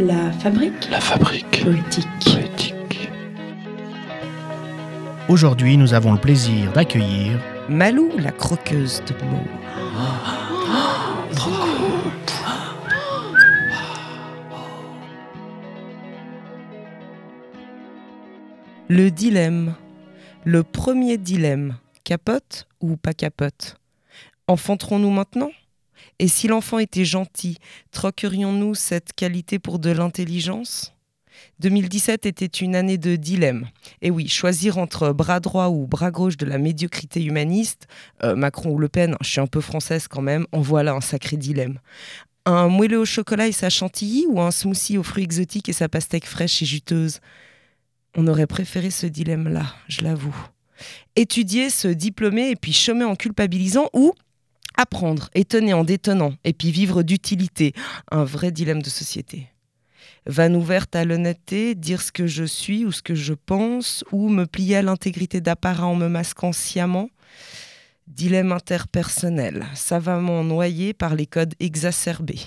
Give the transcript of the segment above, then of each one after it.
La fabrique La fabrique poétique. poétique. Aujourd'hui, nous avons le plaisir d'accueillir Malou, la croqueuse de mots. Le dilemme. Le premier dilemme. Capote ou pas capote? Enfanterons-nous maintenant? Et si l'enfant était gentil, troquerions-nous cette qualité pour de l'intelligence? 2017 était une année de dilemme. Et oui, choisir entre bras droit ou bras gauche de la médiocrité humaniste, euh, Macron ou Le Pen, je suis un peu française quand même, en voilà un sacré dilemme. Un moelleux au chocolat et sa chantilly ou un smoothie aux fruits exotiques et sa pastèque fraîche et juteuse? On aurait préféré ce dilemme-là, je l'avoue. Étudier, se diplômer et puis chômer en culpabilisant ou apprendre, étonner en détonnant et puis vivre d'utilité. Un vrai dilemme de société vanne ouverte à l'honnêteté, dire ce que je suis ou ce que je pense, ou me plier à l'intégrité d'apparat en me masquant sciemment? Dilemme interpersonnel, savamment noyé par les codes exacerbés.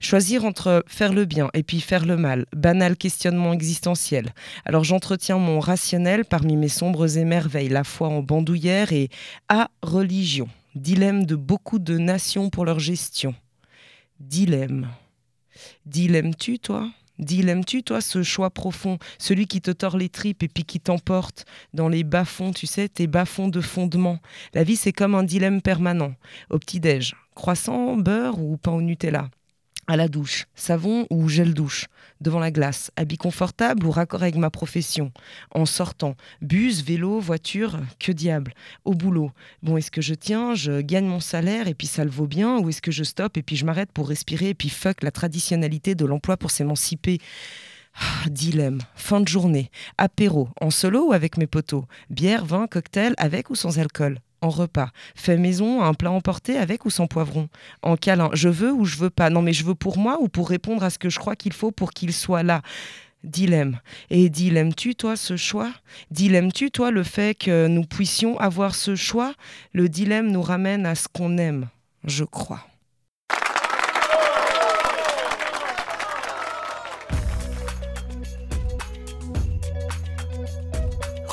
Choisir entre faire le bien et puis faire le mal, banal questionnement existentiel. Alors j'entretiens mon rationnel parmi mes sombres émerveilles, la foi en bandoulière et à religion. Dilemme de beaucoup de nations pour leur gestion. Dilemme. Dilemme-tu, toi? Dilemme-tu, toi, ce choix profond, celui qui te tord les tripes et puis qui t'emporte dans les bas-fonds, tu sais, tes bas-fonds de fondement? La vie, c'est comme un dilemme permanent. Au petit-déj, croissant, beurre ou pain au Nutella? À la douche, savon ou gel douche, devant la glace, habit confortable ou raccord avec ma profession, en sortant, bus, vélo, voiture, que diable, au boulot. Bon, est-ce que je tiens, je gagne mon salaire et puis ça le vaut bien, ou est-ce que je stoppe et puis je m'arrête pour respirer et puis fuck la traditionnalité de l'emploi pour s'émanciper? Ah, Dilemme, fin de journée, apéro, en solo ou avec mes potos, bière, vin, cocktail, avec ou sans alcool? En repas. Fait maison, un plat emporté avec ou sans poivron. En câlin, je veux ou je veux pas? Non mais je veux pour moi ou pour répondre à ce que je crois qu'il faut pour qu'il soit là? Dilemme. Et dilemme-tu, toi, ce choix? Dilemme-tu, toi, le fait que nous puissions avoir ce choix? Le dilemme nous ramène à ce qu'on aime, je crois.